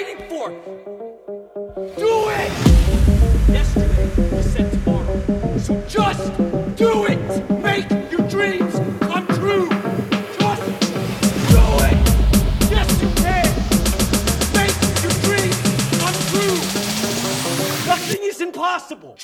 Waiting for? Do it! Yesterday, you said tomorrow. So just do it! Make your dreams come true! Just do it! Yes, you can! Make your dreams come true! Nothing is impossible!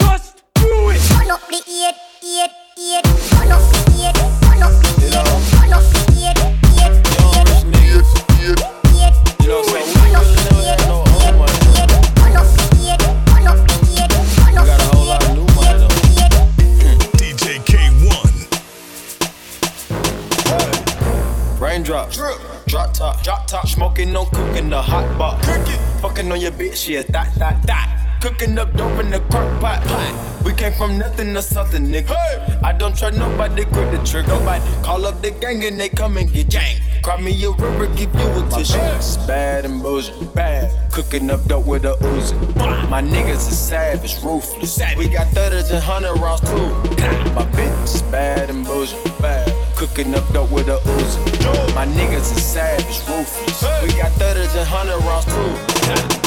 Fucking on your bitch, yeah, that, that, that. Cooking up dope in the crock pot. We came from nothing to something, nigga. I don't trust nobody, grip the trigger. Nobody call up the gang and they come and get jang. Cry me a river, give you a tissue. It's bad and bullshit, bad. Cooking up dope with a Uzi. My niggas is savage, ruthless. We got thudders and hundred rounds too. My bitch is bad and bullshit, bad. Cooking up dope with a Uzi. My niggas is savage, ruthless. We got thudders and hundred rounds too.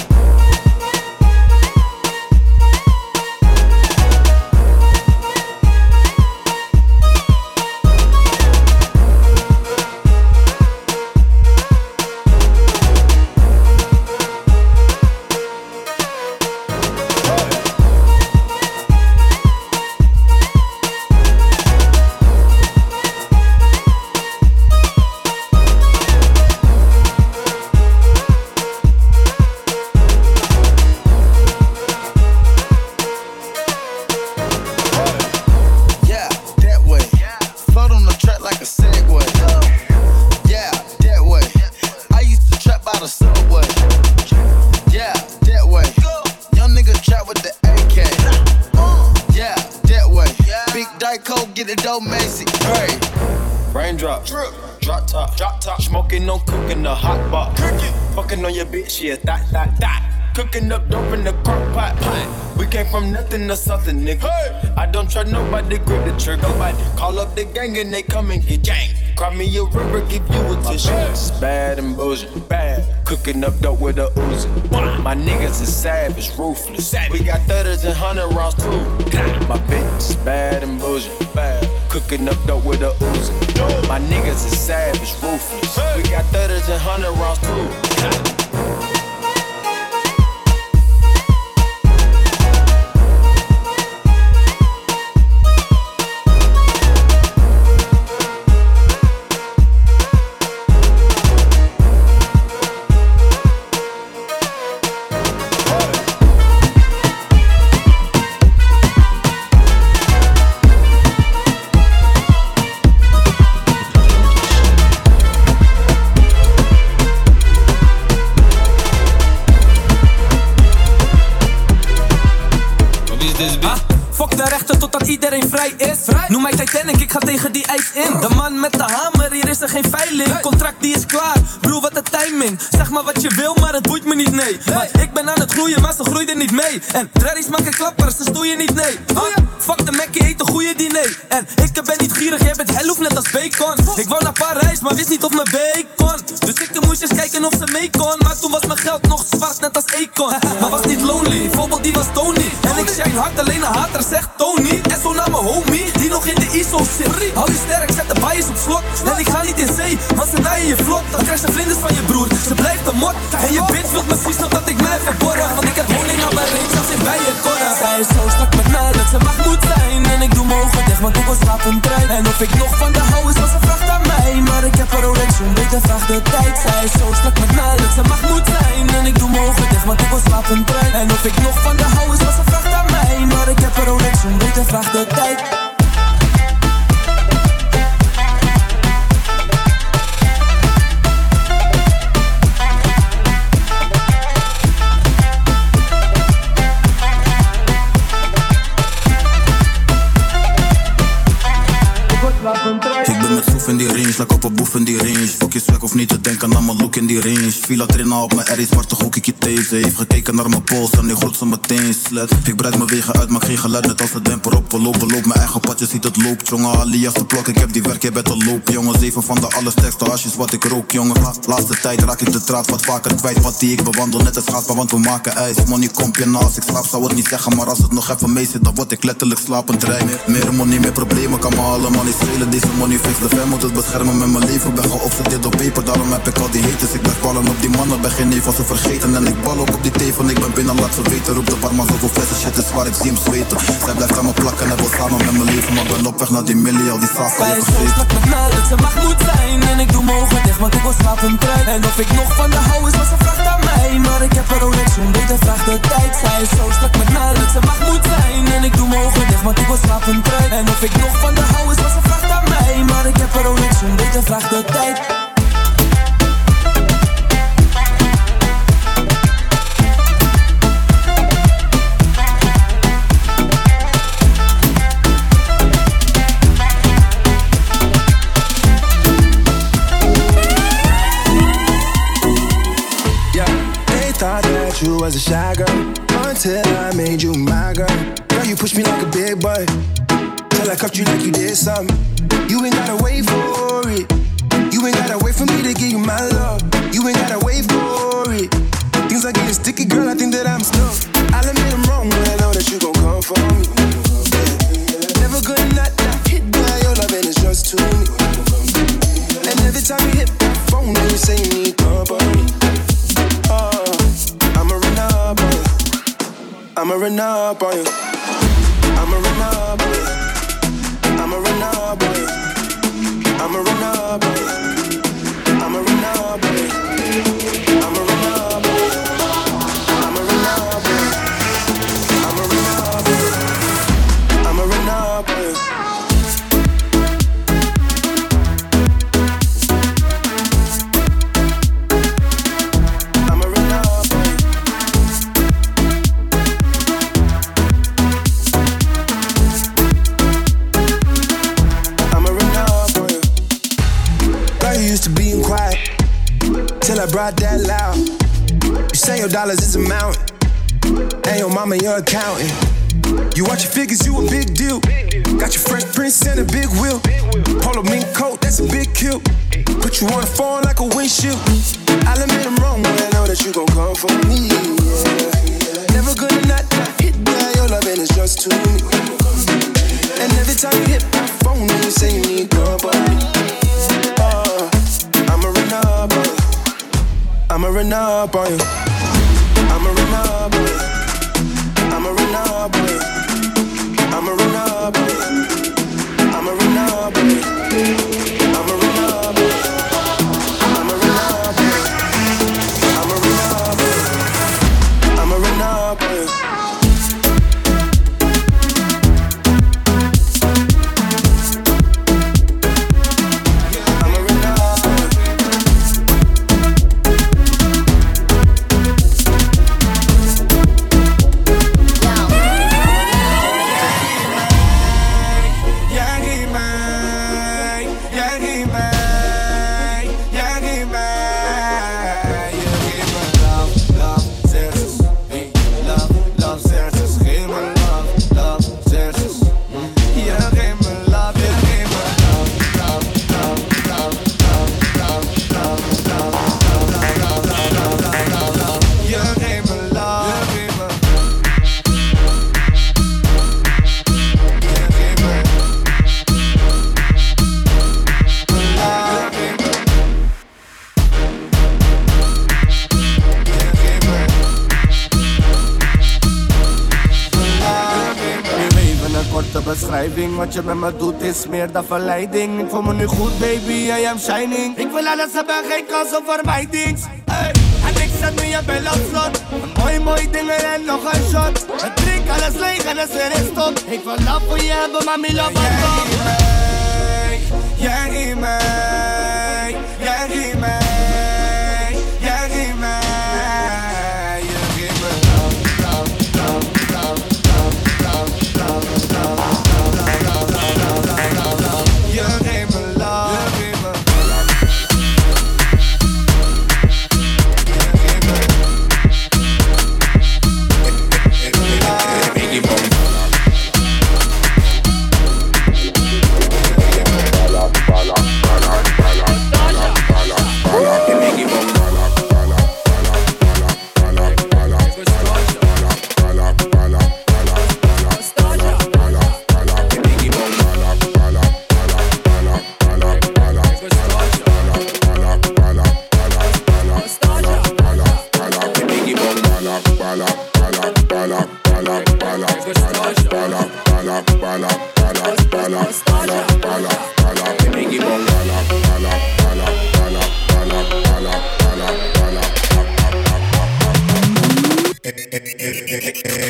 Big Dyco, get it dope, Macy. Hey. Raindrop, drip, drop top, drop top, smoking, no cooking, the hot pot. Cooking, fucking on your bitch, yeah, that, that, that. Cooking up dope in the crock pot. We came from nothing to something, nigga. I don't trust nobody, grip the trigger. Nobody call up the gang and they come and get gang. Cry me a river, give you a tissue. It's bad and bullshit, bad. Cooking up dope with a Uzi. My niggas is savage, ruthless. We got thudders and hundred rounds too. My bitch is bad and bullshit, bad. Cooking up dope with a Uzi. My niggas is savage, ruthless. We got thudders and hundred rounds too. Ik ga tegen die ijs in. De man met de hamer, hier is er geen veiling. Contract die is klaar, broer wat de timing. Zeg maar wat je wil, maar het boeit me niet, nee. Want ik ben aan het groeien, maar ze groeiden niet mee. En Dreddy's maken klappers, ze stoeien niet, nee. Ah, fuck de Mackie, eet een goede diner. En ik ben niet gierig, jij bent helft net als bacon. Ik wou naar Parijs, maar wist niet of mijn bacon. Dus ik moest eens kijken of ze mee kon. Maar toen was mijn geld nog zwart, net als Econ. Maar was niet lonely, voorbeeld die was Tony. En ik shine hard, alleen een hater zegt Tony. En zo naar mijn homie, zit. Hou je sterk, zet de bias op slot. En ik ga niet in zee, want ze naaien je vlot. Dan krijg je vlinders van je broer, ze blijft een mot. En je bitch wilt precies nog dat ik mij verborgen. Want ik heb honing aan mijn reet, zelfs in bij je korren. Zij is zo strak met mij dat ze mag moet zijn. En ik doe mijn ogen dicht, want ik was een trein. En of ik nog van de hou is, was ze vraagt aan mij. Maar ik heb een Rolex, zo'n beetje vraag de tijd. Zij is zo strak met mij dat ze mag moet zijn. En ik doe mijn ogen dicht, want ik was een trein. En of ik nog van de hou is, was ze vraagt aan mij. Maar ik heb Rolex, zo'n beetje vraag de tijd. Die range. Villa trainen op mijn Aries, zwarte hoekje deze. Heeft gekeken naar mijn pols en die groet ze meteen slet. Ik breid mijn wegen uit, maak geen geluid net als de demper op. We lopen, loop mijn eigen pad, je ziet het loopt, jongen. Alias de plok, ik heb die werk, jij bent al loop, jongen. Zeven van de allersterkste asjes wat ik rook, jongen. La laatste tijd raak ik de draad wat vaker kwijt. Wat die ik bewandel, net als schaatsen, want we maken ijs. Money komt je naast, ik slaap zou het niet zeggen, maar als het nog even mee zit, dan word ik letterlijk slapend rij. Meer money, meer problemen, kan me allemaal niet schelen. Deze money fix de fan moet het beschermen met mijn leven. Ben geobsedeerd op paper, daarom heb ik al die haters. Ik blijf ballen op die mannen, ben geen neef als ze vergeten. En ik bal ook op die teven, ik ben binnen, laat ze weten. Roep de barman zoveel flessen, shit is waar ik zie hem zweten. Zij blijft aan me plakken en wil samen met mijn leven. Maar ben op weg naar die millie, al die saaf kan je vergeten. Met mij dat ze mag moet zijn. En ik doe mijn ogen dicht, want ik wil slapen trein. En of ik nog van de hou is, wat ze vraagt aan mij. Maar ik heb er Rolex, zo'n beetje vraagt de tijd. Zij is zo strak met mij dat ze mag moet zijn. En ik doe mijn ogen dicht, want ik wil slapen trein. En of ik nog van de hou is, wat ze vraagt aan mij. Maar ik heb er Rolex, zo'n beetje vraagt de tijd. You was a shy girl until I made you my girl. Girl, you push me like a big boy till I cuffed you like you did something. You ain't gotta wait for it. You ain't gotta wait for me to give you my love. You ain't gotta wait for it. Things are getting sticky, girl. I think that I'm stuck. Wat je met me doet is meer dan verleiding. Ik voel me nu goed baby, I am shining. Ik wil alles hebben, geen kans op vermijding. Hey. En ik zet nu je op slot. Mooi mooi dingen en nog een shot. Ik drink alles leeg en is er is stop. Ik wil love voor je hebben, maar mi love Jij in mij, jij in mij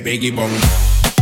Biggie Bong.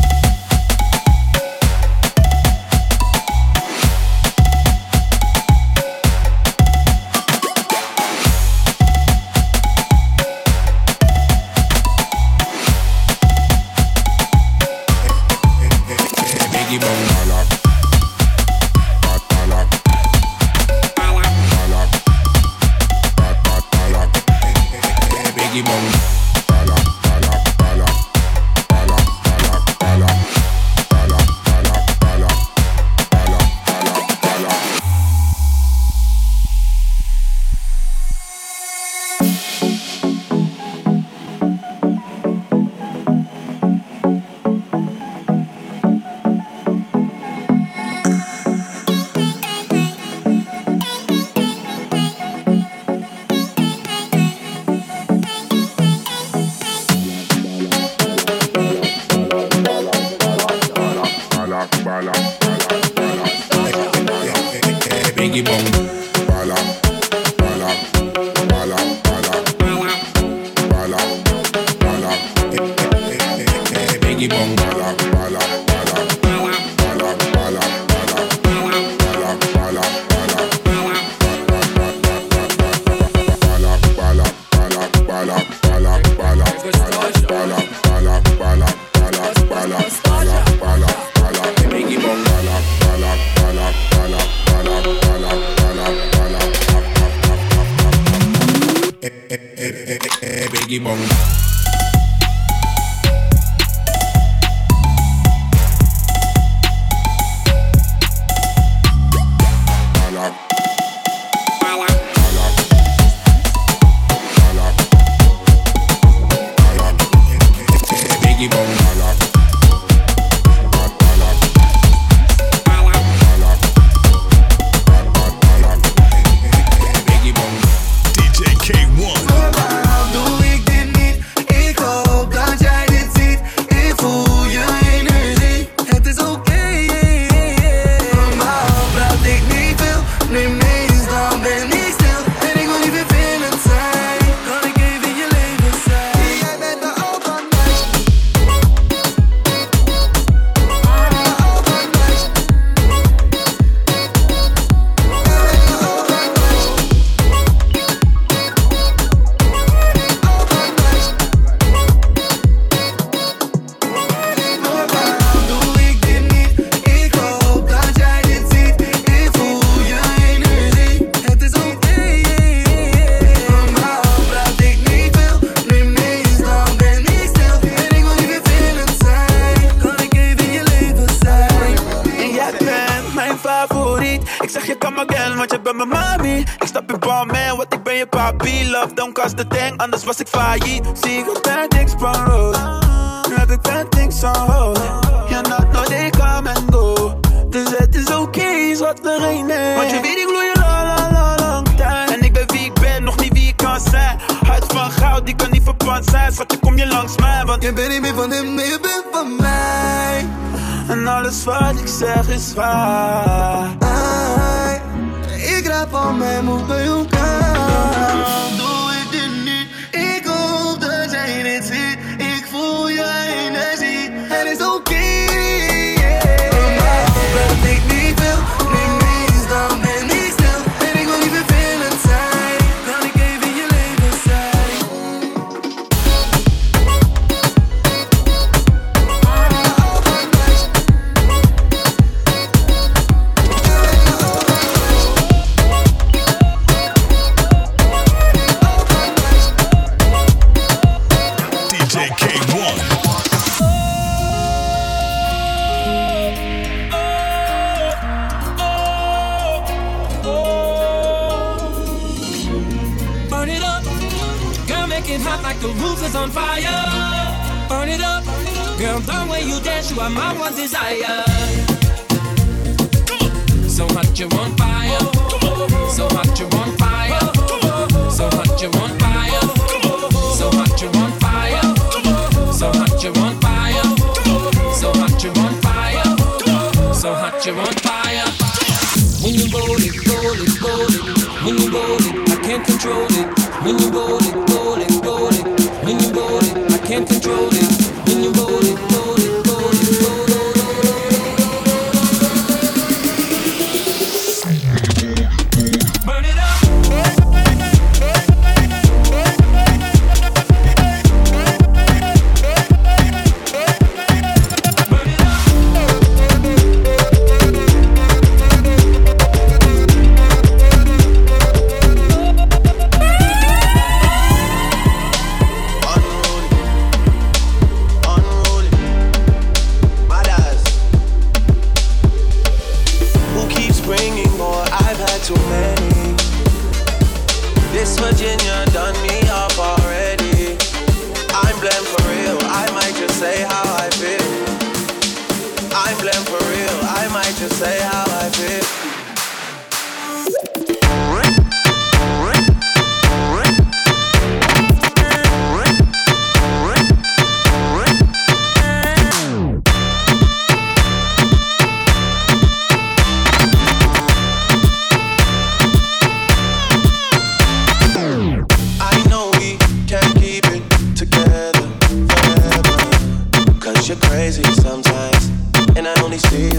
for my one desire. So hot you on fire. So hot you on fire. So hot you on fire. So hot you on fire. So hot you on fire. So hot you on fire. So hot you on fire. When you roll it, roll it, roll it. When you roll it, I can't control it. When you roll it, roll it, roll it. When you roll it, I can't control it. When you roll it. crazy sometimes, and I only see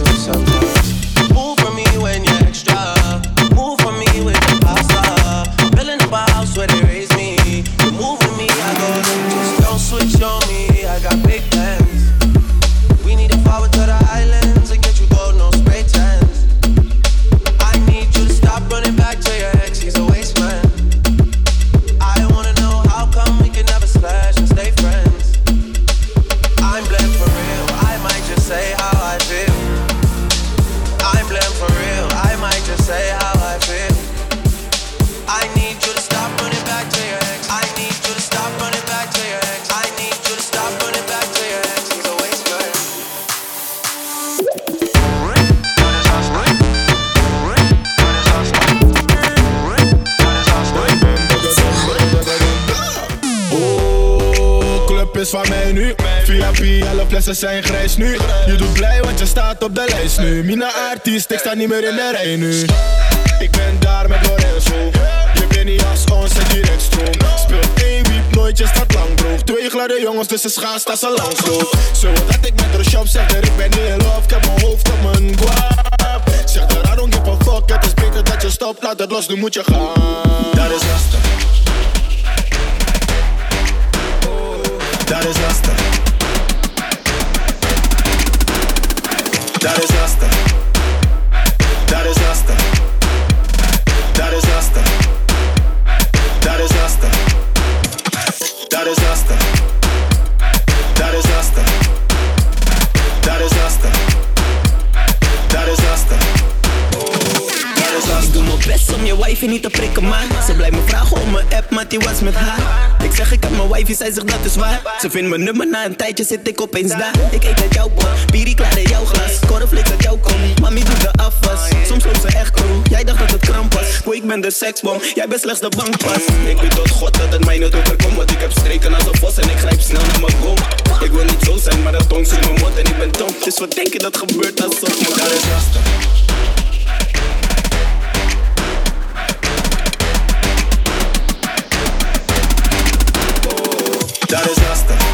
niet meer in de rij nu. Ik ben daar met Lorenzo. Je bent niet als ons en direct stroom. Speel één wiep, nooit, je staat lang droog. Twee gladde jongens, dus ze gaan staan ze langs zo. Dat ik met de shop zeg ik ben in love. Ik heb mijn hoofd op mijn guap. Zeg dat I don't give a fuck, het is beter dat je stopt. Laat het los, nu moet je gaan. Was met haar. Ik zeg ik heb mijn wifey, zij zegt dat is waar. Ze vindt mijn nummer, na een tijdje zit ik opeens daar. Ik eet met jouw pot, Piri klaar in jouw glas. Korrelflik met jouw kom, mami doet de afwas. Soms loopt ze echt krom, jij dacht dat het kramp was. Boy, ik ben de seksbom, jij bent slechts de bankpas. Ik weet tot god dat het mij niet overkomt Want ik heb streken als een vos en ik grijp snel naar mijn kom Ik wil niet zo zijn, maar dat tong in mijn mond en ik ben dom. Dus wat denk je dat gebeurt als lastig Dat is lastig.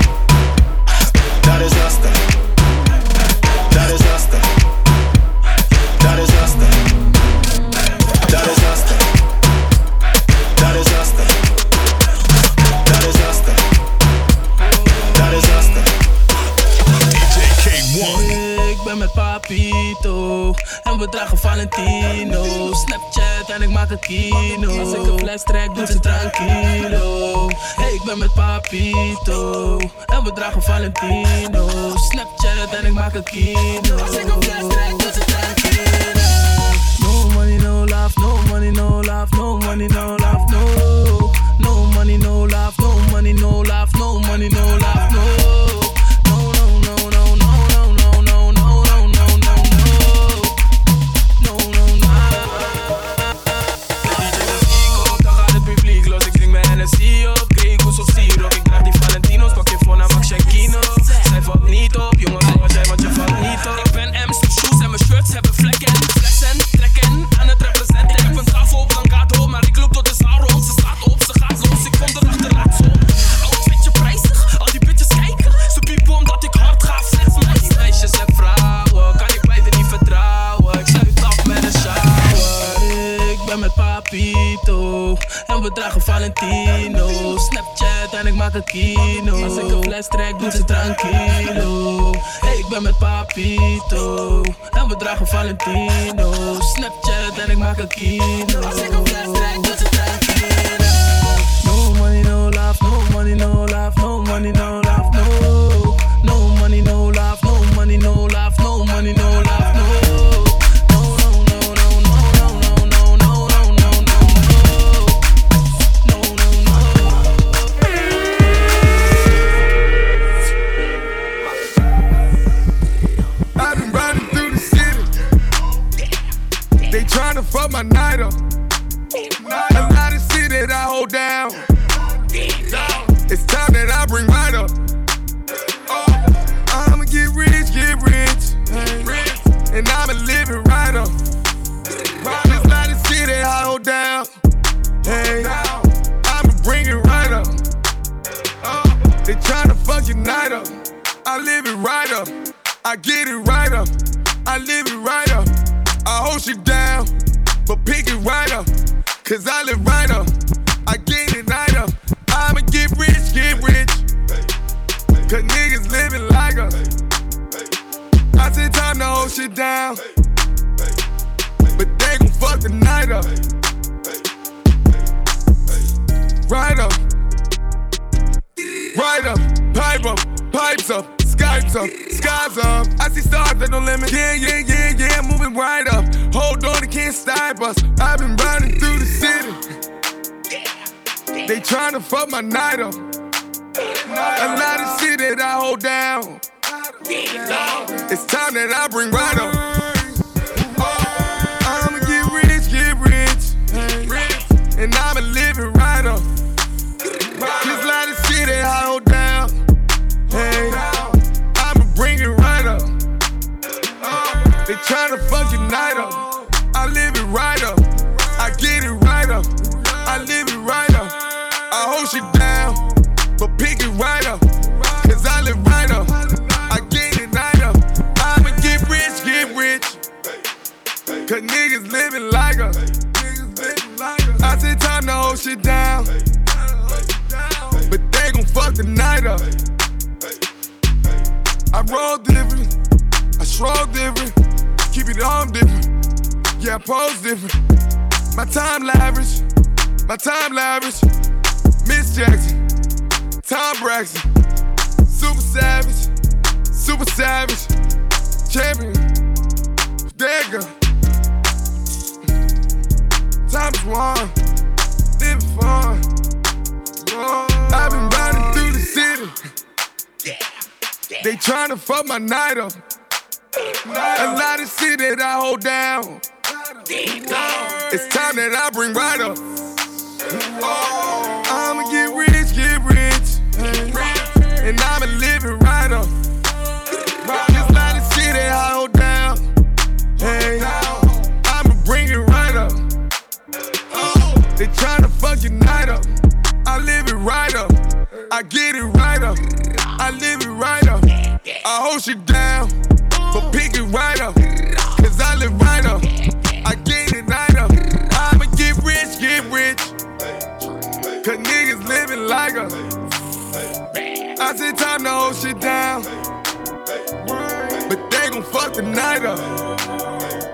Dat is lastig. Dat is lastig. Dat is lastig. Dat is lastig. Dat is lastig. Dat is lastig. Dat is lastig. Ik ben met Papito en we dragen Valentino. En ik maak een kino. Als ik een fles trek, doet ze tranquilo. Hey, ik ben met Papito en we dragen Valentino. Snapchat en ik maak een kino. Als ik een fles trek, doet ze tranquilo. No money, no love, no money, no love, no money, no love, no. No money, no love, no money, no love, no money, no love, Valentino. Snapchat en ik maak een kino. Als ik een fles trek, doet ze tranquilo. Hey, ik ben met Papito. En we dragen Valentino. Snapchat en ik maak een kino. Als ik een fles trek, Cause niggas living like us. I said time to hold shit down. But they gon' fuck the night up. I roll different. I stroll different. Keep it on different. Yeah, I pose different. My time lavish. My time lavish. Miss Jackson. Toni Braxton. Super savage. Super savage. Champion. Dagger. Times one. Living fun. I've been riding through the city. They tryna fuck my night up. A lot of shit that I hold down. It's time that I bring right up. I'ma get rich, get rich. And I'ma live it right up. They tryna fuck your night up. I live it right up. I get it right up. I live it right up. I hold shit down, but pick it right up. Cause I live right up. I get it right up. I'ma get rich, get rich. Cause niggas living like us. I said time to hold shit down. But they gon' fuck the night up.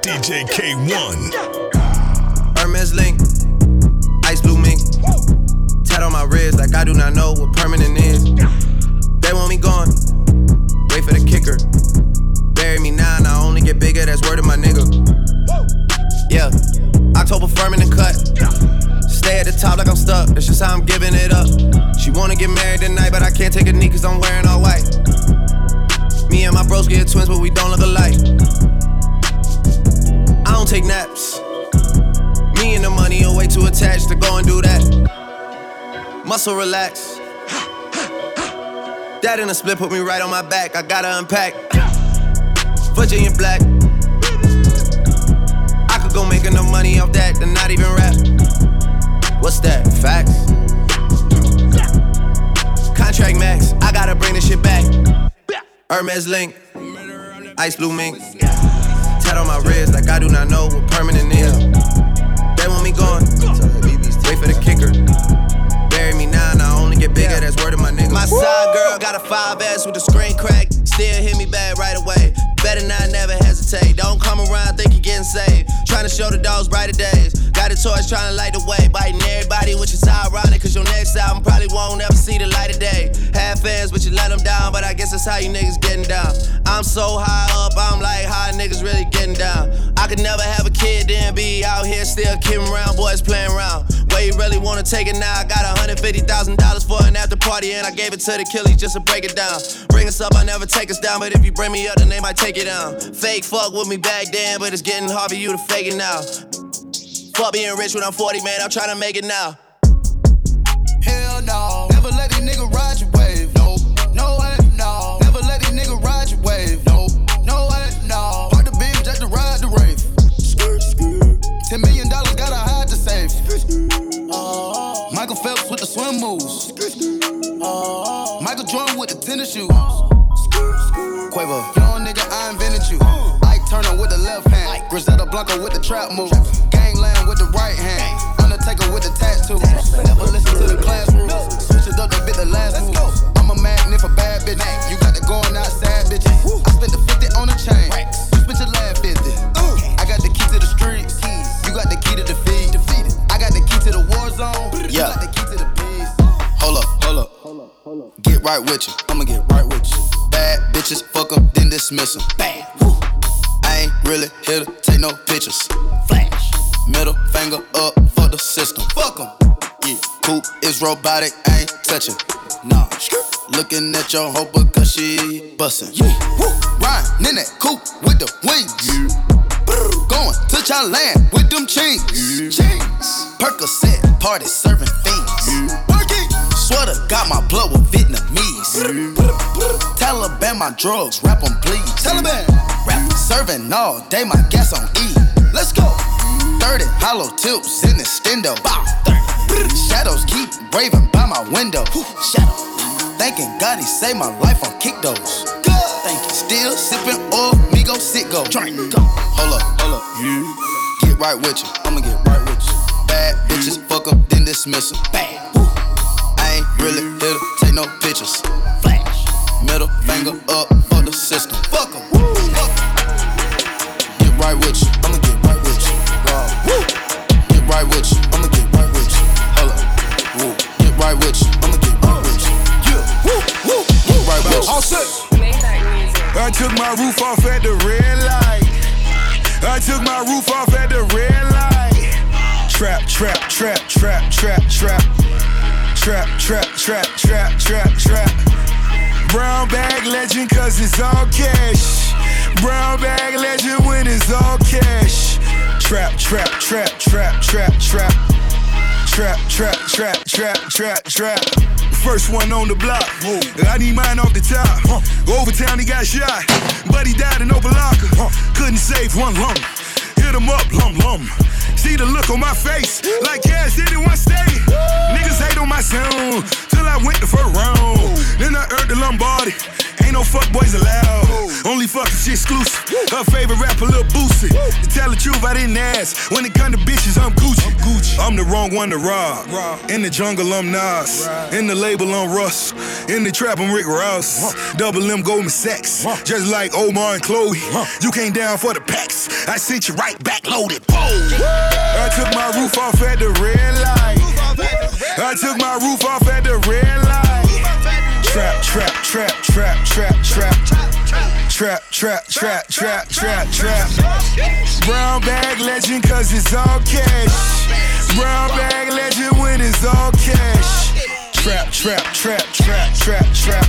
DJ Kay-One. Hermes link, ice blue mink. Tat on my wrist like I do not know what permanent is. They want me gone. Wait for the kicker. Bury me now, and I only get bigger. That's word of my nigga. Yeah, October firm in the cut. Stay at the top like I'm stuck. That's just how I'm giving it up. She wanna get married tonight, but I can't take a knee cause I'm wearing all white. Me and my bros get twins, but we don't look alike. I don't take naps. Me and the money are way too attached to go and do that. Muscle relax. That in a split put me right on my back. I gotta unpack. Virginia black. I could go make enough money off that than not even rap. What's that? Facts. Contract max. I gotta bring this shit back. Hermes link. Ice blue mink. Tat on my wrist like I do not know what permanent is. They want me gone. Wait for the kicker. Bury me now, and I only get bigger. That's word of my nigga. My side girl got a 5S with a screen crack. Still hit me back right away. Better not never hesitate. Don't come around, think you're getting saved. Trying to show the dogs brighter days. Got a torch trying to light the way. Biting everybody, which is ironic. Cause your next album probably won't ever see the light of day. Have fans, but you let them down. But I guess that's how you niggas getting down. I'm so high up, I'm like, how niggas really getting down? I could never have a kid, then be out here still kidding around, boys playing around. Where you really wanna take it now? I got $150,000 for an after party, and I gave it to the killies just to break it down. Bring us up, I never take us down, but if you bring me up, then they might take it down. Fake fuck with me back then, but it's getting hard for you to fake it now. Fuck being rich when I'm 40, man, I'm trying to make it now. Hell no. Never let these niggas ride your wave. No, no way, no. Never let these niggas ride your wave. No, no way, no. Park the beam just to ride the rave. Ten million dollars gotta hide the safe. Uh-huh. Michael Phelps with the swim moves. Uh-huh. Michael Jordan with the tennis shoes. Quavo, young nigga, I invented you. Ike Turner with the left hand. Griselda Blanco with the trap move. Gangland with the right hand. Undertaker with the tattoo. Never listen to the classroom. Switch it up, they bit the last move. I'm a magnet for bad bitches. You got the going outside bitches. I spent the 50 on the chain. You spent your last 50. I got the key to the streets. You got the key to defeat. I got the key to the war zone. You Yeah. got the key to the peace. Hold up, hold up. Get right with you. I'ma get right with you. Bitches, fuck 'em, then dismiss them. 'em. Bad. I ain't really here to take no pictures. Flash. Middle finger up for the system. Fuck Fuck 'em. Yeah. Coop is robotic, I ain't touching. Nah. Looking at your hoe because she bustin'. Yeah. Woo. Riding in that coupe with the wings. Going to Thailand with them chains. Chains. Percocet, party serving fiends. Sweater got my blood with Vietnamese. Taliban my drugs, rap 'em please. Taliban. Rap serving all day, my gas on E. Let's go. 30 hollow tips in the stendo. Bow. Shadows keep raving by my window. Shadow. Thanking God he saved my life on kick those. Thank you. Still sipping oil, me go sit go. Drink. Hold up, hold up. Get right with you. I'ma get right with you. Bad bitches, fuck 'em, then dismiss 'em. Bad. I really here to take no pictures. Flash. Middle finger up for the system. Fuck 'em. Get right with you. I'ma get right with you. Woo. Get right with you. I'ma get right with you. Hold up. Woo. Get right with you. I'ma get right with you. Yeah. Woo. Woo. Get right with you. All set. I took my roof off at the red light. I took my roof off at the red light. Trap trap, trap, trap. Trap, trap, trap, trap, trap, trap. Trap, trap. Brown bag legend, cause it's all cash. Brown bag legend when it's all cash. Trap, trap, trap, trap, trap, trap. Trap, trap, trap, trap, trap, trap. First one on the block. I need mine off the top. Overtown, he got shot. But he died in Opalaka. Couldn't save one lump. Hit him up, lum lum. See the look on my face, like cash did in one state. Niggas hate on my sound, till I went the first round. Then I earned the Lombardi. Ain't no fuck boys allowed. Only fucking shit exclusive. Her favorite rapper, Lil Boosie. To tell the truth, I didn't ask. When it come to bitches, I'm Gucci. I'm the wrong one to rob. In the jungle, I'm Nas. In the label, I'm Russ. In the trap, I'm Rick Ross. Double M Goldman Sachs. Just like Omar and Chloe. You came down for the packs. I sent you right back loaded. Boom. I took my roof off at the red light. I took my roof off at the red light. Trap, trap, trap, trap, trap, trap. Trap, trap, trap, trap, trap, trap. Brown bag legend, cause it's all cash. Brown bag legend when it's all cash. Trap, trap, trap, trap, trap, trap.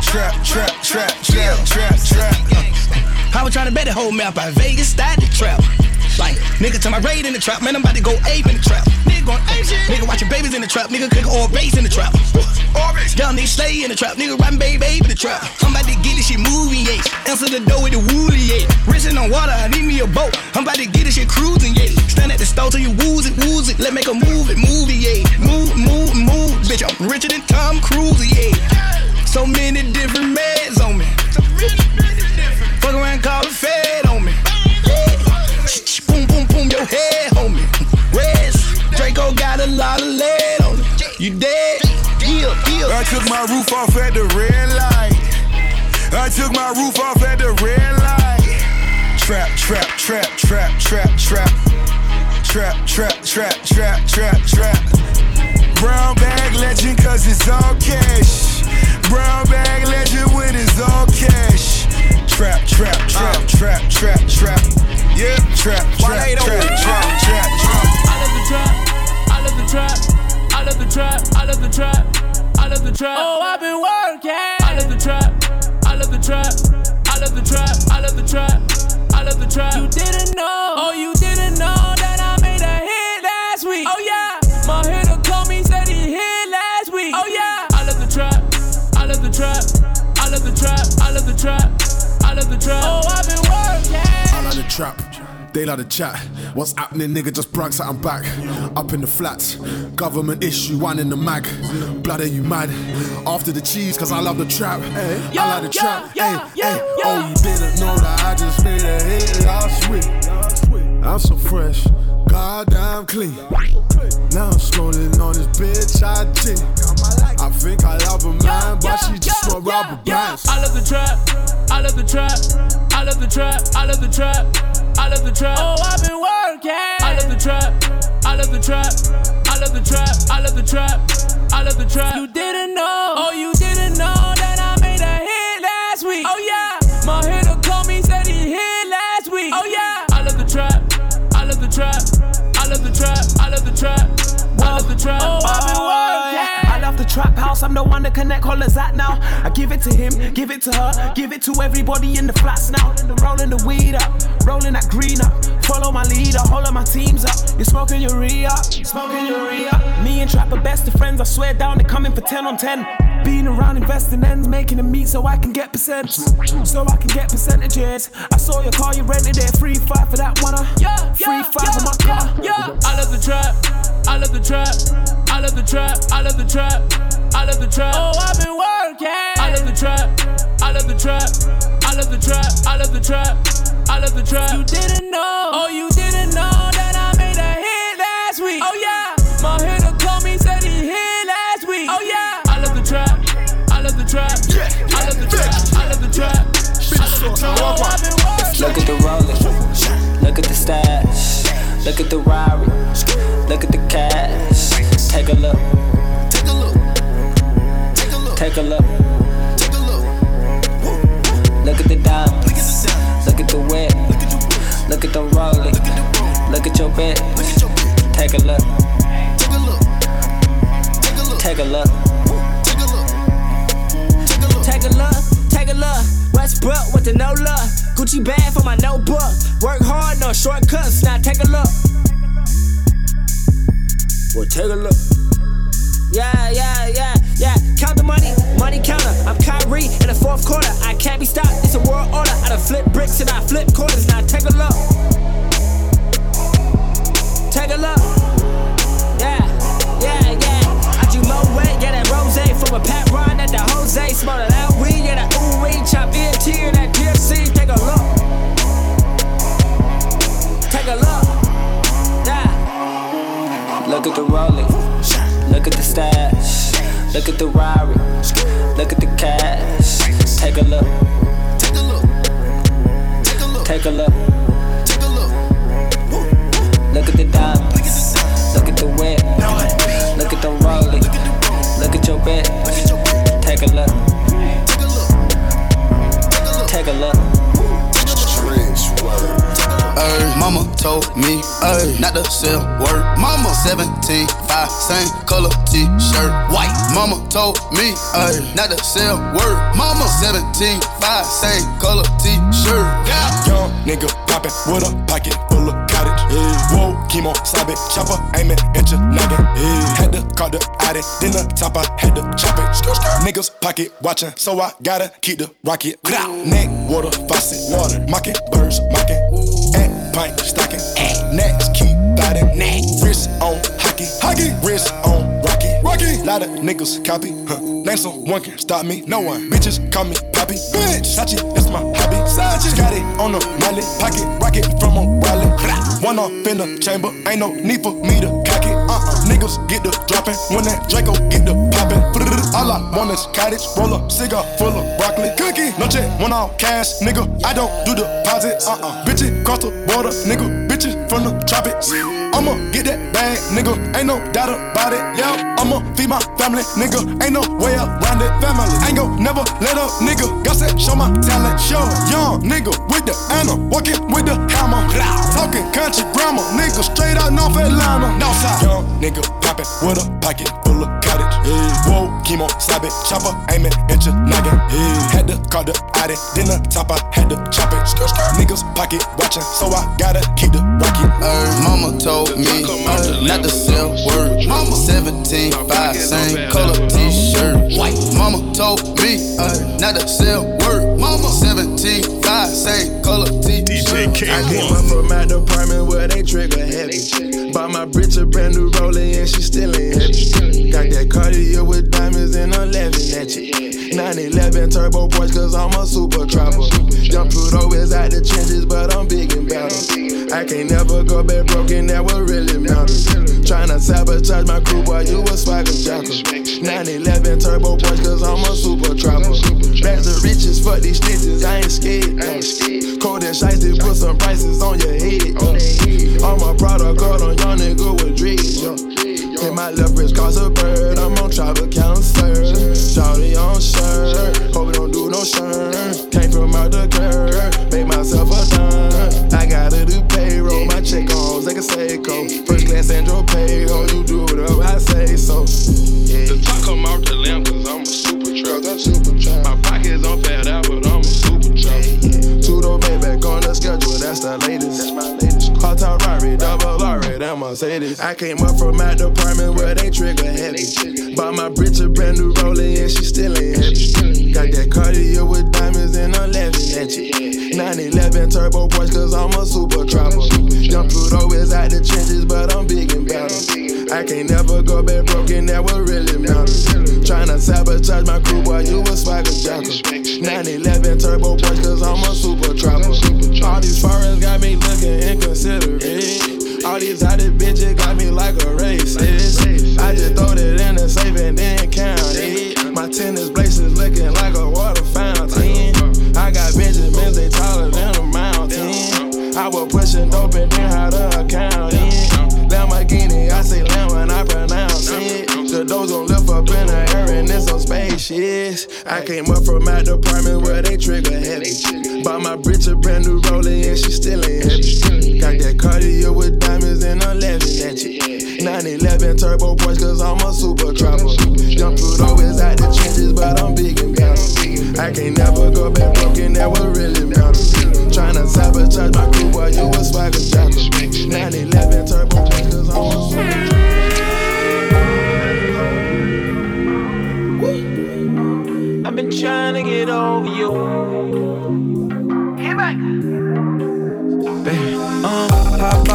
Trap, trap, trap, trap, trap, trap. I was trying to bet the whole map out Vegas, started the trap. Like, nigga, to my raid in the trap, man, I'm about to go ape in the trap. Nigga going ape shit. Nigga watching babies in the trap, nigga cook all base in the trap. Young nigga stay in the trap, nigga riding baby baby in the trap. I'm about to get this shit moving, yeah. Answer the door with the woolly, yeah. Racing on water, I need me a boat. I'm about to get this shit cruising, yeah. Stand at the store till you wooze it, wooze it. Let make a move it, movie, yeah. Move, move, move, bitch. I'm richer than Tom Cruise, yeah. So many different meds on me. Fuck around, call the Fed your head, homie. Reds, Draco got a lot of lead on it. You dead? Yeah, yeah. I took my roof off at the red light. I took my roof off at the red light. Trap, trap, trap, trap, trap, trap. Trap, trap, trap, trap, trap, trap. Brown bag legend, cause it's all cash. Brown bag legend when it's all cash. Trap, trap, trap, uh. trap, trap, trap. Yeah, trap, trap, trap, trap, trap, trap. I love the trap. I love the trap. I love the trap. I love the trap. I love the trap. Oh, I've been working. I love the trap. I love the trap. I love the trap. I love the trap. I love the trap. You didn't know. Oh, you didn't know that I made a hit last week. Oh yeah. My hitter called me, said he hit last week. Oh yeah. I love the trap. I love the trap. I love the trap. I love the trap. I love the trap. Oh, I've been working. I like the trap. They like the chat. What's happening, nigga? Just brags that I'm back. Up in the flats. Government issue, one in the mag. Blood, are you mad? After the cheese, cause I love the trap. Ay, I like the trap. Ay, ay. Oh, you didn't know that I just made a hit last week. I'm so fresh. Goddamn clean. Now I'm scrolling on this bitch IG. I think I love her, man, but she just want rubber bands. I love the trap. I love the trap. I love the trap. I love the trap. I love the trap. Oh, I've been working. I love the trap. I love the trap. I love the trap. I love the trap. I love the trap. You didn't know. Oh, you didn't I'm the one to connect hollers at now. I give it to him, give it to her, give it to everybody in the flats now. Rolling the weed up, rolling that green up. Follow my leader, all of my teams up. You're smoking up, smoking up. Me and Trapper best of friends, I swear down, they're coming for 10 on 10. Being around investing ends, making a meet so I can get percents. So I can get percentages. I saw your car, you rented it, free five for that one. uh. Yeah, free yeah, five yeah, for my car. Yeah, I love the trap. I love the trap. I love the trap. I love the trap. I love the trap. Oh, I've been working. I love the trap. I love the trap. I love the trap. I love the trap. I love the trap. You didn't know. Oh, you didn't know that I made a hit last week. Oh yeah. Look at the roller, look at the stash, look at the Rari, look at the cash. Take a look, take a look, take a look, take a look. Look at the diamonds, look at the whip, look at the rolling, look at your bit. Take a look, Take a look. Take a look, take a look. Take a look. Westbrook with the no love. Gucci bag for my notebook. Work hard, no shortcuts. Now take a look. Well, take a look. Yeah, yeah, yeah, yeah. Count the money, money counter. I'm Kyrie in the fourth quarter. I can't be stopped. It's a world order. I done flip bricks and I flip quarters. Now take a look. Take a look. Rose from a Pat Ron at the Jose. Smell that weed, yeah, that ooh weed. Chop ENT in that DFC. Take a look. Take a look. Yeah. Look at the Rolex. Look at the stash. Look at the Rari. Look at the cash. Take a look. Take a look. Take a look. Take a look. Look at the diamonds. Look at the whip. Look at the Rolex. Look at your bed. Take a look. Take a look. Take a look. Ay, mama told me, ay, not to sell word. Mama 17, 5, same color t-shirt, white. Mama told me, ay, not to sell word. Mama 17, 5, same color t-shirt. Yeah. Young nigga poppin' with a pocket full of cottage. Yeah. Whoa, chemo, sabe, chopper, aiming, inch noggin. Yeah. Had to call the Addy, then the top I had to chop it. Niggas pocket watchin', so I gotta keep the rocket. Neck, water, faucet, water, mocking, birds, mocking. And pint, stocking. at Next, keep biting. Neck. Wrist on hockey, hockey. Wrist on rocky, rocky. Lot of niggas copy, huh? Name someone can stop me. No one. Bitches call me Poppy. Bitch, Sachi, that's my hobby. Sachi. Got it on the mallet, pocket, rocket from a wallet. One off in the chamber, ain't no need for me to cock it. Uh-uh, niggas get the dropping when that Draco get the popping. All I want is cottage, roll up, cigar full of broccoli. Cookie, no check, one all cash, nigga. I don't do deposit. Uh-uh, bitches cross the border, nigga. Bitches from the tropics. I'ma get that bag, nigga. Ain't no doubt about it. Yeah, I'ma feed my family, nigga. Ain't no way around it. Family, ain't gon' never let up, nigga. God said, show my talent, show. Young nigga with the Anna, walking with the hammer. Talking country grammar, nigga straight out North Atlanta. Northside, young nigga poppin' with a pocket full of. Yeah. Whoa, chemo, slap it, chopper, aiming, inch noggin. Yeah. Had to call the Addy, then the top I had to chop it. Niggas pocket watching, so I gotta keep the rocket. Ay, mama told me ay, not to sell word. Mama 17, 5, same color t-shirt. White. Mama told me ay, not to sell word. Mama 17, 5, same color t-shirt. I came up from my department where they trigger heavy. Bought my bitch a brand new rollie and she still ain't heavy. Got that Cartier with diamonds and I'm laughing at you. 911 turbo boys cause I'm a super trapper. Jump Pluto is out the trenches, but I'm big and better. I can't never go back broken, that what really matters. Tryna sabotage my crew, boy, you a swagger jacker. 911 turbo boys cause I'm a super trapper. Back to riches, fuck these stitches, I ain't scared. No. Cold and shiesty, put some prices on your head. Uh. I'm a product girl on young nigga with dreads. Hit my left wrist cause a bird. I'm on tribal cancer. Charlie on shirt. Hope it don't do no shirt. Came from out the curb. Made myself a dime. I gotta do payroll. My check on like a Seiko. First class Andro payroll. You do it whatever I say so. Yeah. The top come out the lamp cause I'm a super truck. I'm super truck. My pockets on fat out, but I'm a super truck. Two door Maybach on the schedule. That's the latest. That's my latest. Hot top Rari, double R, that Mercedes. I came up from my department where they trigger heavy. Bought my bitch a brand new rollie and she still ain't heavy. Got that Cartier with diamonds and I'm laughing at you. 911 turbo boys cause I'm a super trapper. Jump Pluto is out the trenches, but I'm big and better. I can't never go back broken, that what really matters. Tryna sabotage my crew, boy, you a swagger jacker. 911 turbo boys cause I'm a super trapper. All these foreigns got me looking inconsiderate. All these other bitches got me like a racist. I just throw it in the safe and then count it. My tennis braces looking like a water fountain. I got Benjamins, they taller than a mountain. I was pushing dope and then how to account it. It's is. I came up from my department where they trigger heavy. Bought my bitch a brand new rollie and she still ain't heavy. Got that Cartier with diamonds and I'm laughing at you. 911 turbo Porsche, cause I'm a super trapper. Young Pluto is at the trenches, but I'm big and better. I can't never go back broken, that was really matters. Tryna sabotage my crew, boy, you a swagger jacker. 911 turbo Porsche, cause I'm a super trapper. Trying to get over you. Hey, back.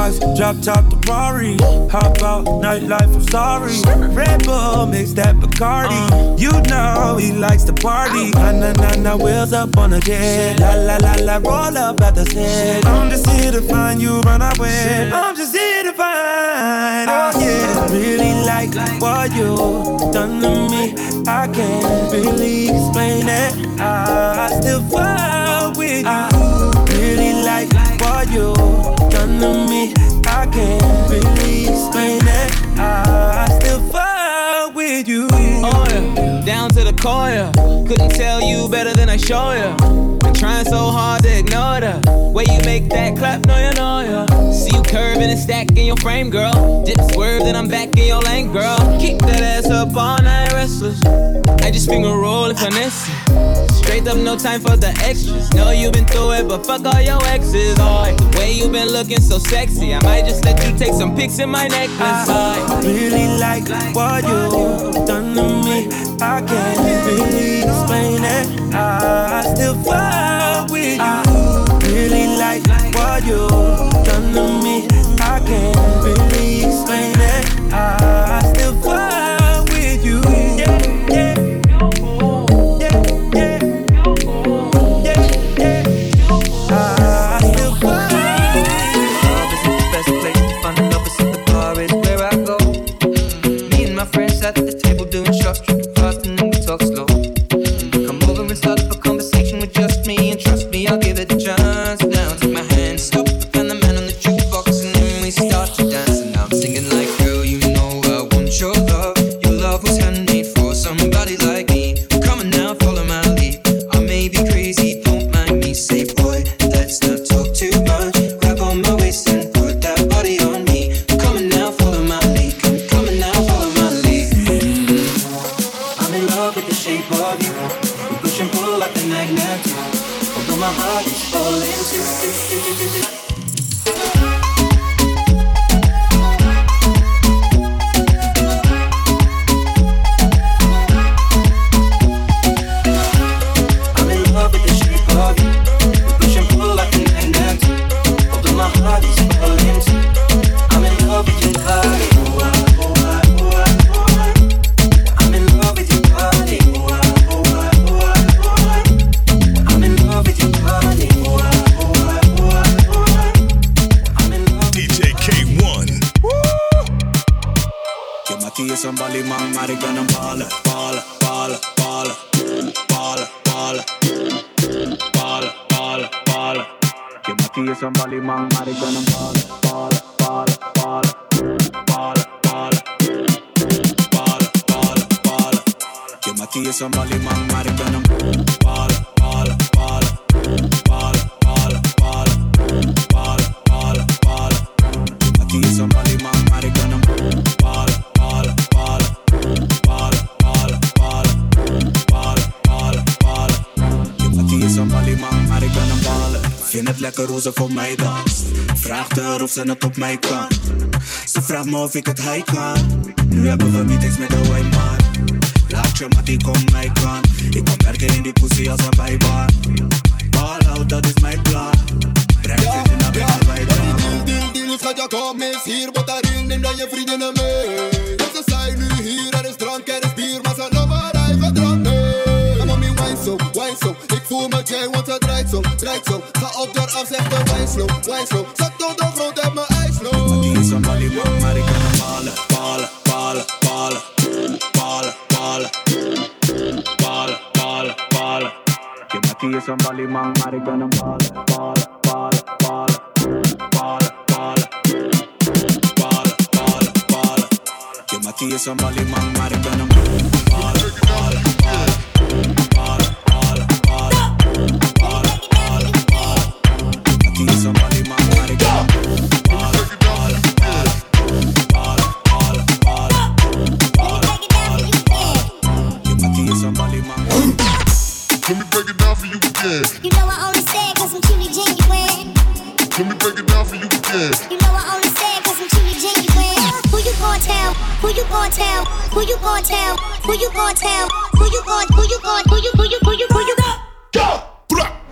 Uh, drop top the Rari. Hop out, nightlife, I'm sorry. Red Bull, mix that Bacardi. You know he likes to party. Na na na na, wheels up on the jet. La la la la, roll up at the set. I'm just here to find you, run away. I'm just here to find. Oh yeah, really like what you done to me. I can't really explain it. I still fall with you. Really like what you to me. I can't really explain it. I still fall with you. Oh yeah, down to the core. yeah. Couldn't tell you better than I show you. Been trying so hard to ignore the way you make that clap. No, you know ya. See you curving and stacking your frame, girl. Dip swerve, then I'm back in your lane, girl. Keep that ass up all night, restless. I just finger roll and finesse. Straight up, no time for the extras. Know you been through it, but fuck all your exes. Oh, the way you been looking so sexy, I might just let you take some pics in my necklace. I really like what you done to me. I can't really explain it. I still fall with you. Really like what you done to me. I can't really explain it. I still fall Een ballyman, maar ik ben een baller, baller, baller, baller, baller, baller, baller, baller, baller. Je Mattie is een ballyman, maar ik ben een baller, baller, baller, baller, baller, baller, baller, baller, baller. Je Mattie is een ballyman, maar ik ben een baller, Vind het lekker hoe ze voor mij danst. Vraagt haar of ze het op mij kan. Ze vraagt me of ik het hij kan. Nu hebben we meetings met de man. Laat je mattie kom mij kan. Ik kom werken in die pussy als een bijbaan. Ball out, dat is mijn plan. Breng ze naar binnen bij Deal, deal, deal, schat, ja kom eens hier, wat daarin, neem dan je vriendinnen mee. Want ze zijn nu hier, er is drank, er is bier, maar ze lopen haar eigen drank mee. En mami, wine zo, wine zo, ik voel me Jay, want het lijkt zo, lijkt zo. Ga op dat af, zegt de wijnslo, wijnslo. Zak tot de grond uit mijn ijslo. Want die is aan Bali, maar ik kan hem halen. Palen, palen, palen. Palen, palen. Palen, palen, palen. Je mattie is aan Bali, maar ik kan hem halen. Palen, palen, palen. Palen, palen. Palen, palen, palen. Je mattie is aan Bali, maar ik kan hem halen. Gonna tell? Who you gonna tell? Who you gonna tell? Who you gonna? Who you gonna? Who you? Who you? Who you? Who you? Go! you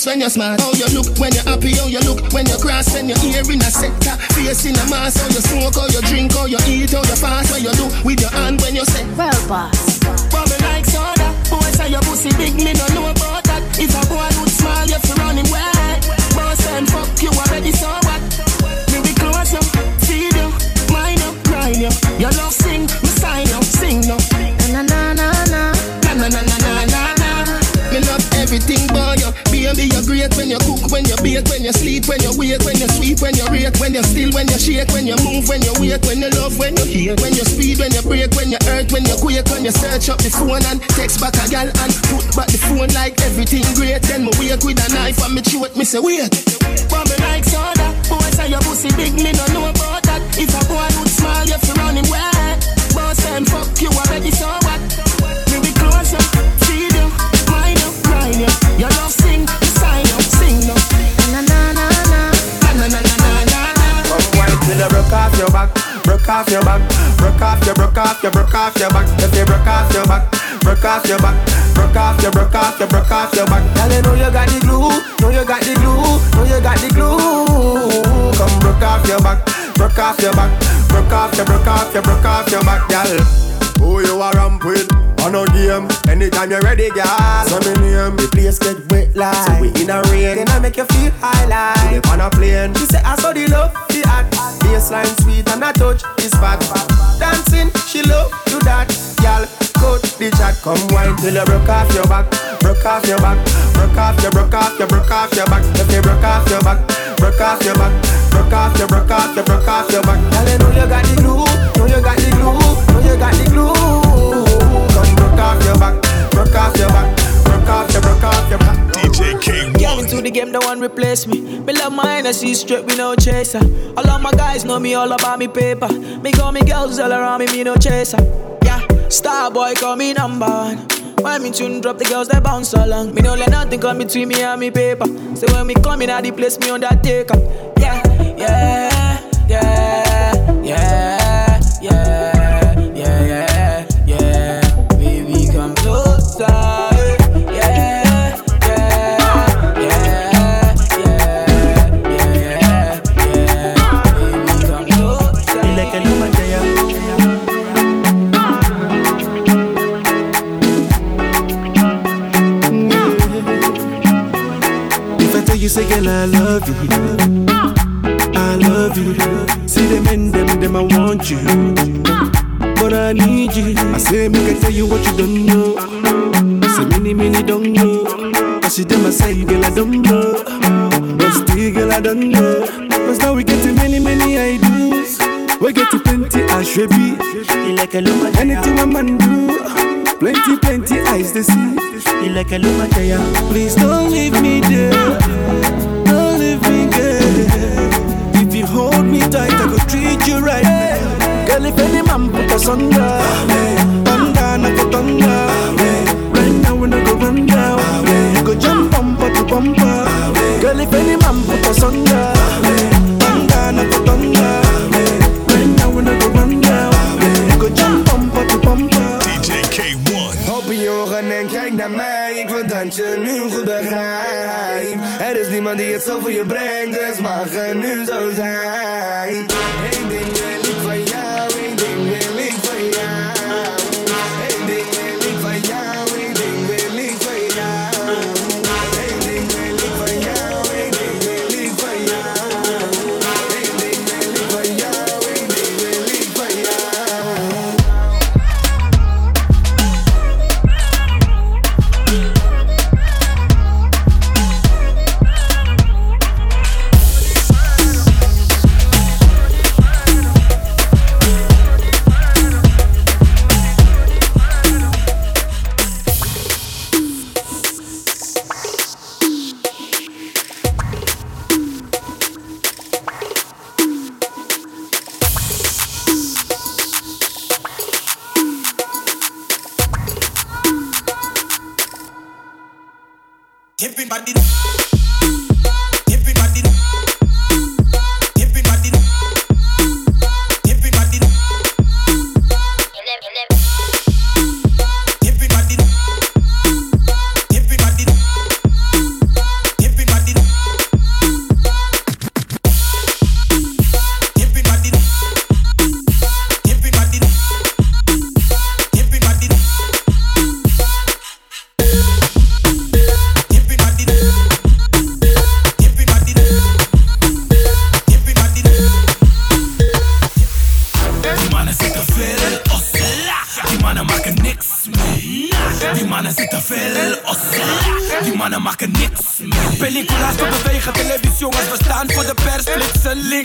dance when you're smart. How you look when you're happy, how you look when you're cross, when you're here in a sector. Face in a mask, how you smoke, how you drink, how you eat, how you fast, what you do with your hand when you say, Well, boss. Bubble like soda. Boy, say your pussy big, me no know about that. If a boy would smile, you fi run him wet. Boss and fuck you already, so what? Me be close you, feed you, mind you, grind you. Your love great when you cook, when you bake, when you sleep, when you wake, when you sweep, when you rate, when you still, when you shake, when you move, when you wait, when you love, when you hate, when you speed, when you break, when you hurt, when you quake, when you search up the phone and text back a gal and put back the phone like everything great. Then me wake with a knife and me throat, me say wait. But me like soda, boy say your pussy big, me no know about that. If a boy would smile, you fi run him wet. Boss and fuck you already, so your back, broke off your back, broke off your, broke off your, broke off your back. If you broke off your back, broke off your back, broke off your, broke off your, broke off your back. Girl, you know you got the glue, know you got the glue, know you got the glue. Come broke off your back, broke off your back, broke off your, broke off your, broke off your back, girl. Who you are ramp with? On a game, anytime you're ready, girl. So me name, the place get wet like. So we in a rain, then I make you feel high like. on a plane, she say I saw the love. Baseline sweet and a touch is fat. Dancing, she love do that, girl. Cut the chat, come wine till you broke off your back, broke off your back, broke off your, broke off your, broke off your back. If you broke off your back, broke off your back, broke off your, broke off your, broke off your back. Girl, you know you got the glue, know you got the glue, know you got the glue. Come broke off your back, broke off your back, broke off your, broke off your back. DJ K. Get into the game, no one replace me. Me love mine, I see straight, we no chaser. All of my guys know me all about me paper. Me call me girls all around me, me no chaser. Yeah, star boy call me number one. When me tune drop, the girls they bounce along. Me no let nothing come between me and me paper. So when me come in at the place, me on that take. Yeah, yeah, yeah, yeah, yeah, yeah, you, say, girl, I love you. Ah. I love you. See them and them, them, I want you. Ah. But I need you. I say, make I tell you what you don't know. Say, many, many don't know. Cause you them, I say, girl, I don't know. But still, girl, I don't know. Cause now we get to many, many ideas. We get to plenty, I should be. Like a anything a man do. Plenty, plenty eyes to see. You like a woman, Please don't leave me there. Don't leave me there. If you hold me tight, I go treat you right. Girl, if any man put us under, thunder, I go thunder. Right now, when I go run down, zoveel je brengt, dus mag het nu zo zijn.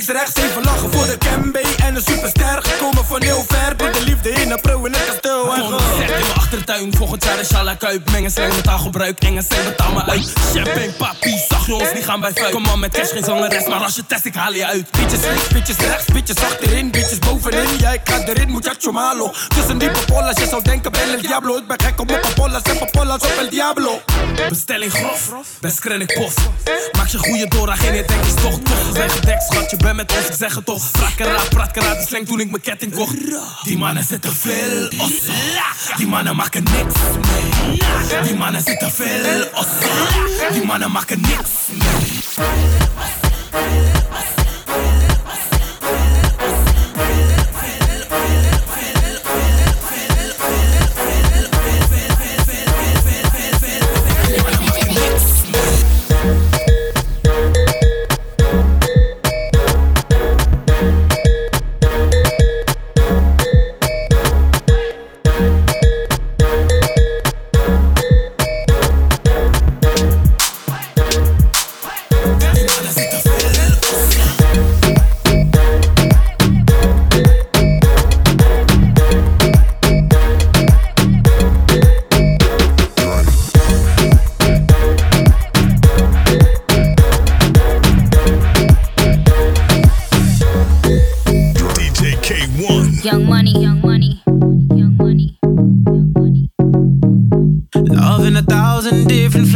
Links, rechts, even lachen voor de Kembe en een superster. Gekomen van heel ver, door de liefde in de pro in het kasteel. En in mijn achtertuin, volgend jaar is Shala Kuip. Mengen slang met gebruik, engen zijn betaal me uit. Champagne, papi, zag jongens, die gaan bij vuil. Kom aan met cash, geen zangeres, maar als je test, ik haal je uit. Bitches links, bitches rechts, bitches achterin, bitches bovenin. Jij gaat erin, muchacho malo. Tussen die popolas, je zou denken, ben el diablo. Ik ben gek op popolas en op el diablo. Bestelling grof, best krennik post. Maak je goede dora, geen denk is toch toch. Zijn gedekt, schat, je bent met ons, ik zeg het toch. Pratkara, pratkara, de slang toen ik mijn ketting kocht. Die mannen zitten veel os. Die mannen maken niks mee. Die mannen zitten veel os. Die mannen maken niks mee.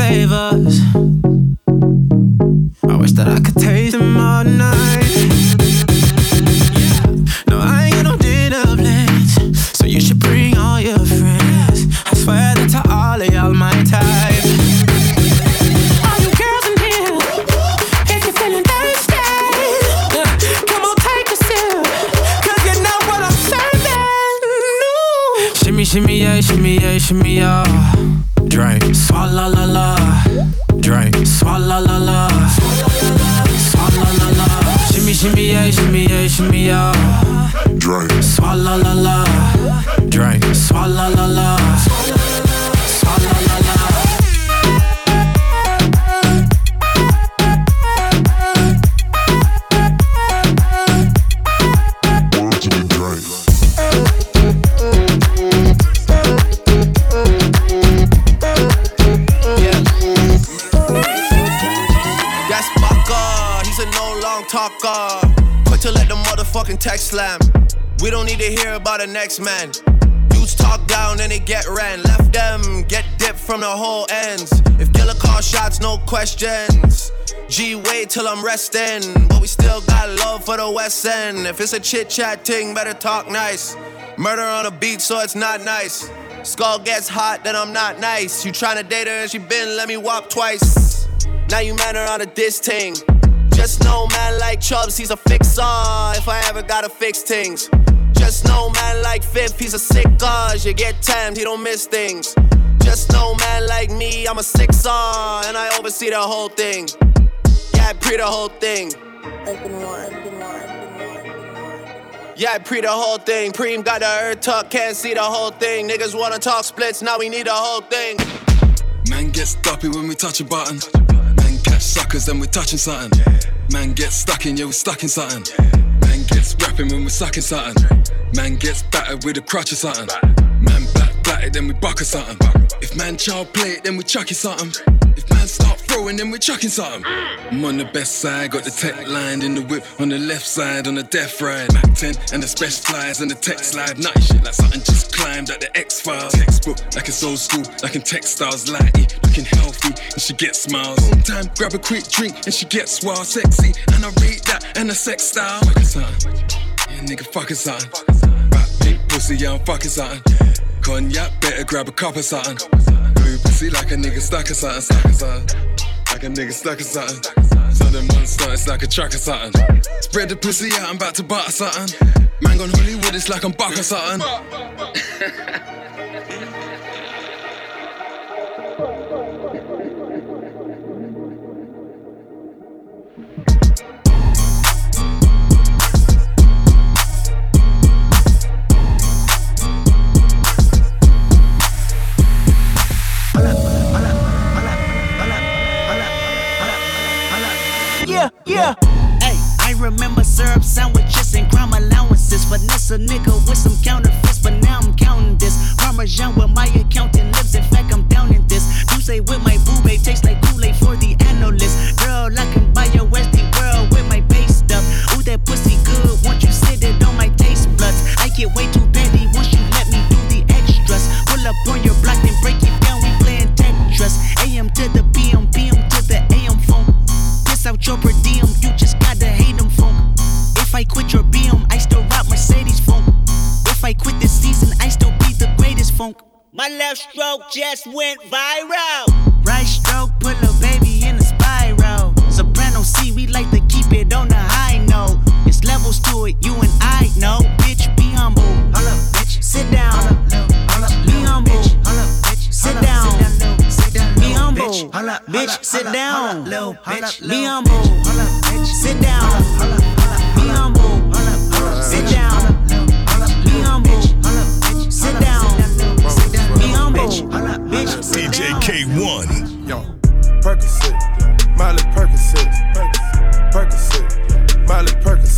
Flavors. I wish that I could taste them all night. No, I ain't got no dinner plans, so you should bring all your friends. I swear that to all of y'all my type. All you girls in here, if you're feeling thirsty, come on, take a sip, 'cause you know what I'm serving. Ooh. Shimmy, shimmy, yeah, shimmy, yeah, shimmy, yeah. Drink, swalla la la. Drink, swalla la la. Swalla la la. Shimmy, shimmy, yeah, shimmy, yeah, shimmy, yeah. Drink, swalla la la. Text slam. We don't need to hear about the next man. Dudes talk down and they get ran. Left them, get dipped from the whole ends. If killer call shots, no questions. G, wait till I'm resting. But we still got love for the West End. If it's a chit chat thing, better talk nice. Murder on a beat, so it's not nice. Skull gets hot, then I'm not nice. You tryna date her and she been let me whop twice. Now you man her on a diss ting. Just know man like Chubbs, he's a fixer. If I ever gotta fix things. Just know man like Fifth, he's a sick cause you get timed, he don't miss things. Just know man like me, I'm a sixer, and I oversee the whole thing. Yeah, I pre the whole thing. Yeah, I pre the whole thing. Preem got the earth tuck, can't see the whole thing. Niggas wanna talk splits, now we need the whole thing. Man gets duppy when we touch a button. Suckers, then we're touching something. Man gets stuck in, yeah, we're stuck in something. Man gets rapping when we're sucking something. Man gets battered with a crutch or something. Man back batted, then we buck or something. If man child play it, then we chuck it something. If man start throwing, then we're chucking something. I'm on the best side, got the tech lined in the whip. On the left side, on the death ride. Mac 10 and the special flies and the tech slide. Nice shit like something just climbed at the X Files. Textbook, like it's old school, like in textiles. Lighty, looking healthy, and she gets smiles. One time, grab a quick drink, and she gets wild, sexy. And I read that, and the sex style. Fucking something. Yeah, nigga, fucking something. Pink pussy, yeah, I'm fucking something. Cognac, better grab a cup of something. Blue pussy like a nigga stuck or something, stuck something. Like a nigga stuck or something. So the monster, it's like a truck or something. Spread the pussy out, I'm about to butter something. Man gone Hollywood, it's like I'm buck or something. Yeah, yeah. Hey, I remember syrup sandwiches and crime allowances. Finesse a nigga with some counterfeits, but now I'm counting this. Parmesan with my accountant lips. In fact, I'm down in this. You say with my boo babe tastes like Kool-Aid for the analyst. Girl, I can buy your Westie world with my base stuff. Ooh, that pussy good. Once you sit it on my taste buds, I get way too petty once you let me do the extras. Pull up on your block, then break it down. We playing Tetris. AM to the PM, PM out your per diem, you just gotta hate them phone. If I quit your BM, I still rock Mercedes phone. If I quit this season, I still be the greatest funk. My left stroke just went viral. Right stroke, put a baby Be humble. Bitch, sit down. Be humble. Sit down. Be humble. Sit down. Be humble. Sit down. Be humble. Bitch, sit DJ down. K1. Yo, Percocet, Miley Percocet, Percocet, Miley Percocet,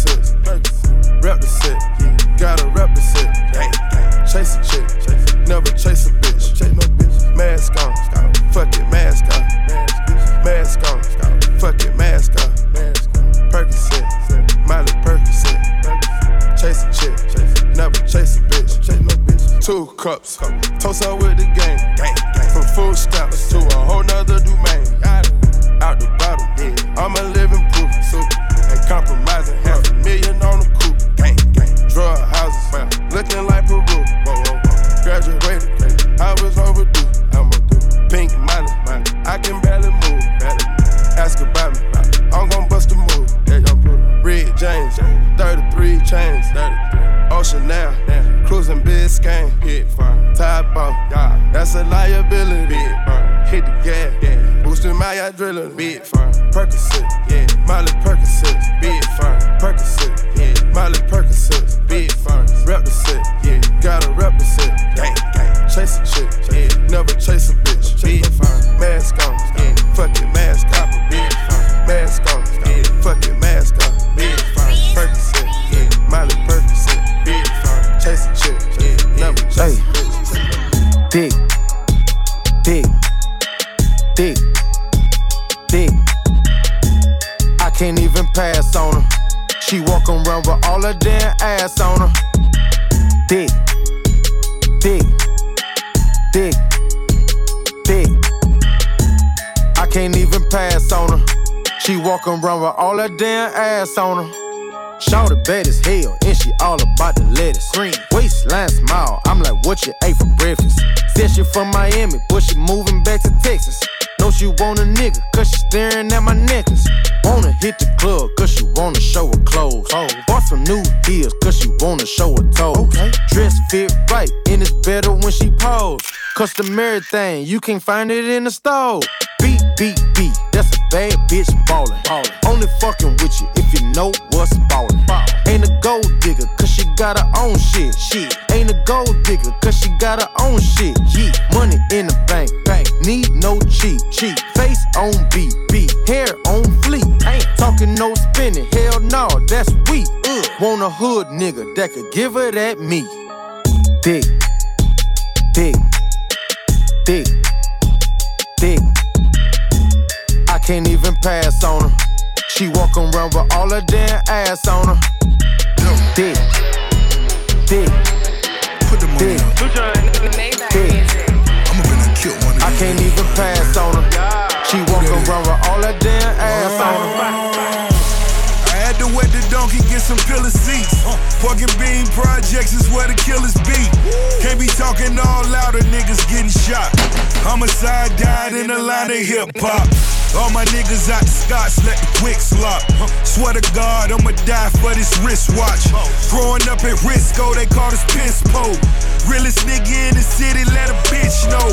with all her damn ass on her. Shawty bad as hell, and she all about the lettuce. Green waistline smile, I'm like, what you ate for breakfast? Said she from Miami, but she moving back to Texas. Know she want a nigga, cause she staring at my necklace. Wanna hit the club, cause she wanna show her clothes. Oh. Bought some new heels, cause she wanna show her toes. Okay. Dress fit right, and it's better when she pose. Customary thing, you can't find it in the store. Beat, beat, beat, bad bitch ballin'. ballin'. Only fucking with you if you know what's ballin'. Ain't a gold digger, cause she got her own shit. Shit. Ain't a gold digger, cause she got her own shit. Yeah. Money in the bank, bank. Need no cheat, cheat. Face on beat, beat. Hair on fleek. Ain't talking no spinning, hell no, that's weak. Ugh. Want a hood nigga that could give her that meat. Dick, dick, dick, dick. Can't even pass on her. She walk around with all her damn ass on her. Dick, dick, Put the money dick, dick. I'ma finna kill one of I can't even pass on her. She walk around with all her damn ass on her. I had to wet the donkey, get some pillar seats. And bean projects is where the killers be. Can't be talking all louder, niggas getting shot. Homicide died in the line of hip hop. All my niggas out the Scots, let the quick slop. Swear to God, I'ma die for this wristwatch. Growing up at Risco, they called us piss pole. Realest nigga in the city, let a bitch know.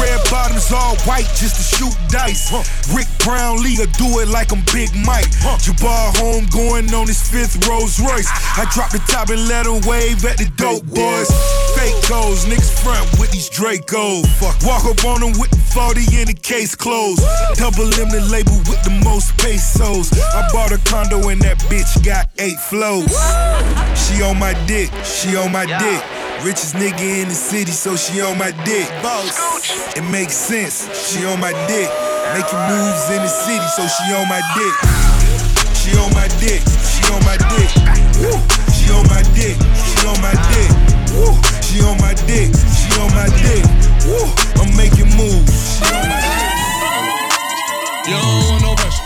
Red bottoms all white just to shoot dice. Huh. Rick Brown Brownlee, do it like I'm Big Mike. Jabbar home going on his fifth Rolls Royce. I drop the top and let him wave at the dope boys. Fake goals, niggas front with these Dracos. Walk up on them with the 40 in the case closed. Double them the label with the most pesos. I bought a condo and that bitch got eight flows. She on my dick, she on my dick. Richest nigga in the city, so she on my dick. Boss, it makes sense. She on my dick. Making moves in the city, so she on my dick. She on my dick. She on my dick. Woo. She on my dick. She on my dick. Woo. She on my dick. She on my dick. Woo. I'm making moves. She on my dick. You don't want no pressure.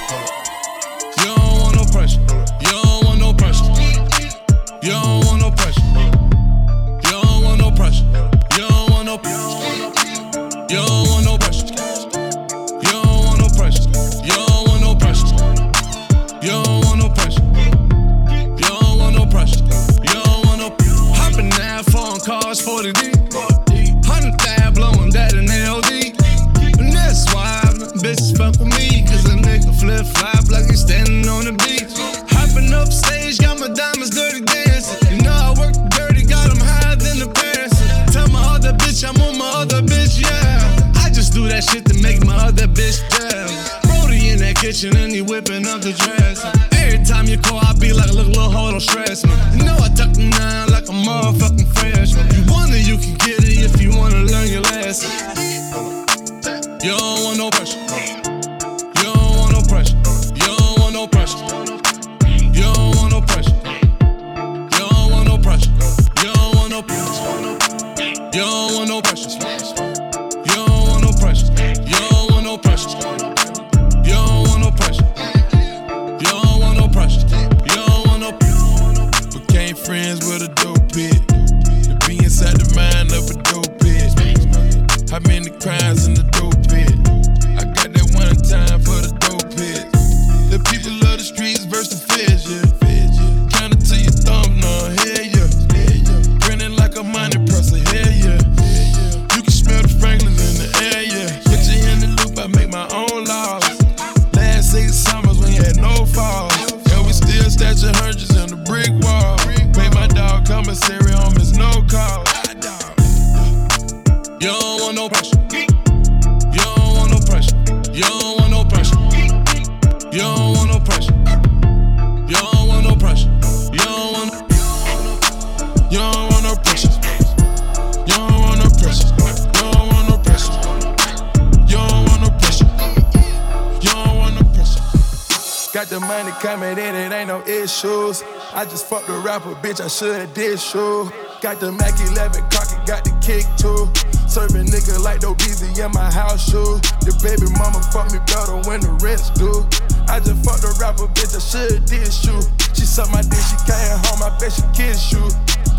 The money coming in, it ain't no issues. I just fucked a rapper, bitch, I should've did shoe. Got the Mac 11 cocky, got the kick too. Serving nigga like no busy in my house shoe. The baby mama fuck me better when the rest do. I just fucked a rapper, bitch, I should've did shoe. She sucked my dick, she came home, I bet she kiss you.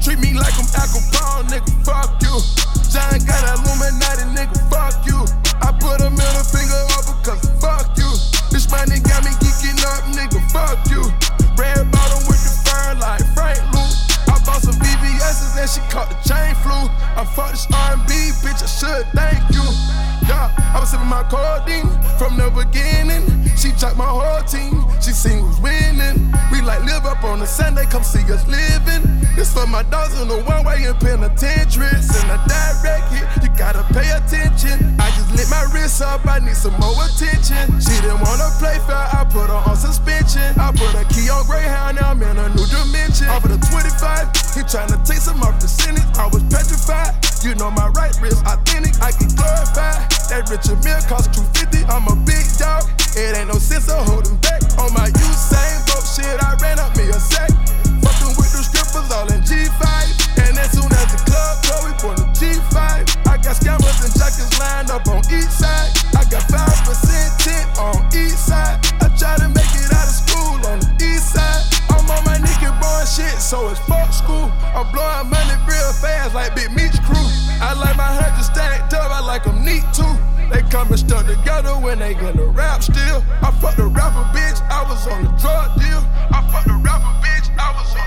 Treat me like I'm Al Capone, nigga, fuck you. John got Illuminati, nigga, fuck you. I put a middle finger up because fuck you. This money got me geeking up, nigga, fuck you. Red bottom BBS's and she caught the chain flu. I fucked this R&B, bitch, I should thank you. Yeah, I was sipping my codeine from the beginning. She dropped my whole team, she seen who's winning. We like live up on a Sunday, come see us living. This for my dogs in the one way in penitentiary. Send a direct hit, you gotta pay attention. I just lit my wrist up, I need some more attention. She didn't wanna play fair, I put her on suspension. I put a key on Greyhound, now I'm in a new dimension. Off of the 25, he tryna take some off the sentence. I was petrified, you know my right wrist authentic, I get glorified. That Richard Mille cost 250, I'm a big dog. It ain't no sense of holding back. On my Usain Bolt shit, I ran up me a sack. Fucking with the strippers all in G5. And as soon as the club go, we put a G5. I got scammers and jackets lined up on each side. I got 5% tint on each side. I try to make it out of school shit, so it's fuck school. I'm blowing money real fast like Big Meech crew. I like my hundred stacked up, I like them neat too. They come and stuck together when they gonna rap still. I fucked a rapper bitch, I was on a drug deal. I fucked a rapper bitch, I was